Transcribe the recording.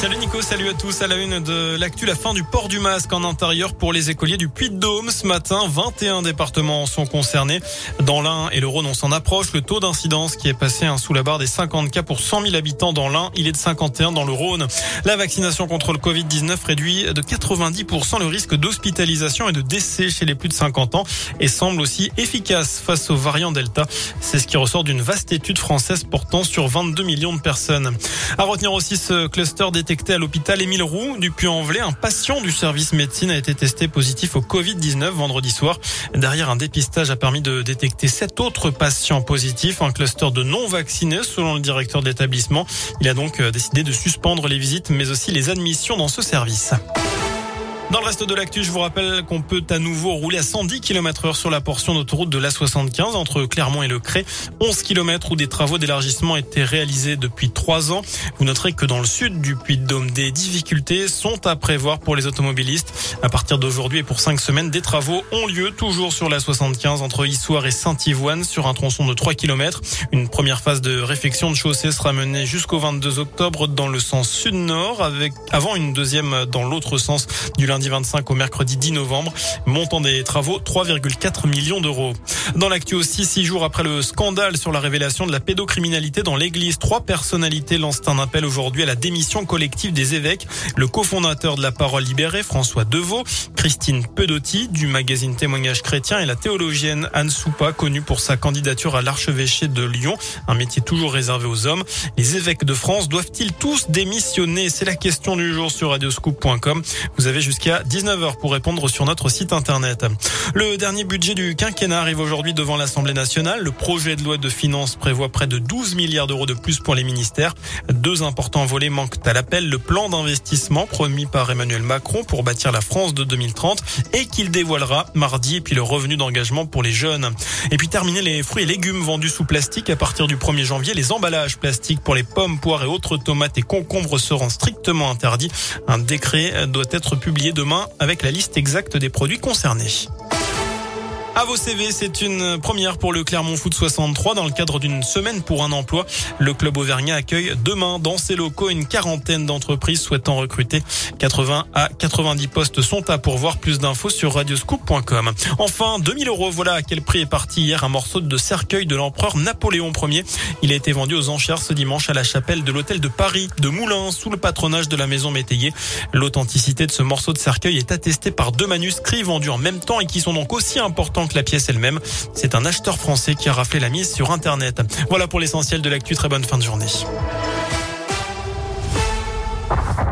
Salut Nico, salut à tous. À la une de l'actu, la fin du port du masque en intérieur pour les écoliers du Puy-de-Dôme. Ce matin, 21 départements sont concernés. Dans l'Ain et le Rhône, on s'en approche. Le taux d'incidence qui est passé hein, sous la barre des 50 cas pour 100 000 habitants dans l'Ain, il est de 51 dans le Rhône. La vaccination contre le Covid-19 réduit de 90% le risque d'hospitalisation et de décès chez les plus de 50 ans et semble aussi efficace face aux variants Delta. C'est ce qui ressort d'une vaste étude française portant sur 22 millions de personnes. À retenir aussi ce cluster des détecté à l'hôpital Émile Roux du Puy-en-Velay. Un patient du service médecine a été testé positif au Covid-19 vendredi soir. Derrière, un dépistage a permis de détecter sept autres patients positifs, un cluster de non-vaccinés selon le directeur de l'établissement. Il a donc euh, décidé de suspendre les visites mais aussi les admissions dans ce service. Dans le reste de l'actu, je vous rappelle qu'on peut à nouveau rouler à 110 km heure sur la portion d'autoroute de l'A75 entre Clermont et Le Cré. 11 km où des travaux d'élargissement étaient réalisés depuis trois ans. Vous noterez que dans le sud du Puy-de-Dôme, des difficultés sont à prévoir pour les automobilistes. À partir d'aujourd'hui et pour cinq semaines, des travaux ont lieu toujours sur la 75 entre Issoire et Saint-Ivoine sur un tronçon de 3 km. Une première phase de réfection de chaussée sera menée jusqu'au 22 octobre dans le sens sud-nord avec avant une deuxième dans l'autre sens du lundi lundi 25 au mercredi 10 novembre. Montant des travaux 3,4 millions d'euros. Dans l'actu aussi, six jours après le scandale sur la révélation de la pédocriminalité dans l'église, trois personnalités lancent un appel aujourd'hui à la démission collective des évêques. Le cofondateur de la Parole libérée, François Deveau, Christine Pedotti du magazine Témoignage chrétien et la théologienne Anne Soupa, connue pour sa candidature à l'archevêché de Lyon, un métier toujours réservé aux hommes. Les évêques de France doivent-ils tous démissionner? C'est la question du jour sur radioscoop.com. Vous avez jusqu'à à 19h pour répondre sur notre site internet. Le dernier budget du quinquennat arrive aujourd'hui devant l'Assemblée nationale. Le projet de loi de finances prévoit près de 12 milliards d'euros de plus pour les ministères. Deux importants volets manquent à l'appel. Le plan d'investissement promis par Emmanuel Macron pour bâtir la France de 2030 et qu'il dévoilera mardi et puis le revenu d'engagement pour les jeunes. Et puis terminer les fruits et légumes vendus sous plastique à partir du 1er janvier. Les emballages plastiques pour les pommes, poires et autres tomates et concombres seront strictement interdits. Un décret doit être publié demain avec la liste exacte des produits concernés. À vos CV, c'est une première pour le Clermont Foot 63 dans le cadre d'une semaine pour un emploi. Le club auvergnat accueille demain dans ses locaux une quarantaine d'entreprises souhaitant recruter. 80 à 90 postes sont à pourvoir. Plus d'infos sur radioscoop.com. Enfin, 2000 euros. Voilà à quel prix est parti hier un morceau de cercueil de l'empereur Napoléon Ier. Il a été vendu aux enchères ce dimanche à la chapelle de l'hôtel de Paris de Moulins sous le patronage de la maison métayer. L'authenticité de ce morceau de cercueil est attestée par deux manuscrits vendus en même temps et qui sont donc aussi importants la pièce elle-même. C'est un acheteur français qui a raflé la mise sur Internet. Voilà pour l'essentiel de l'actu. Très bonne fin de journée.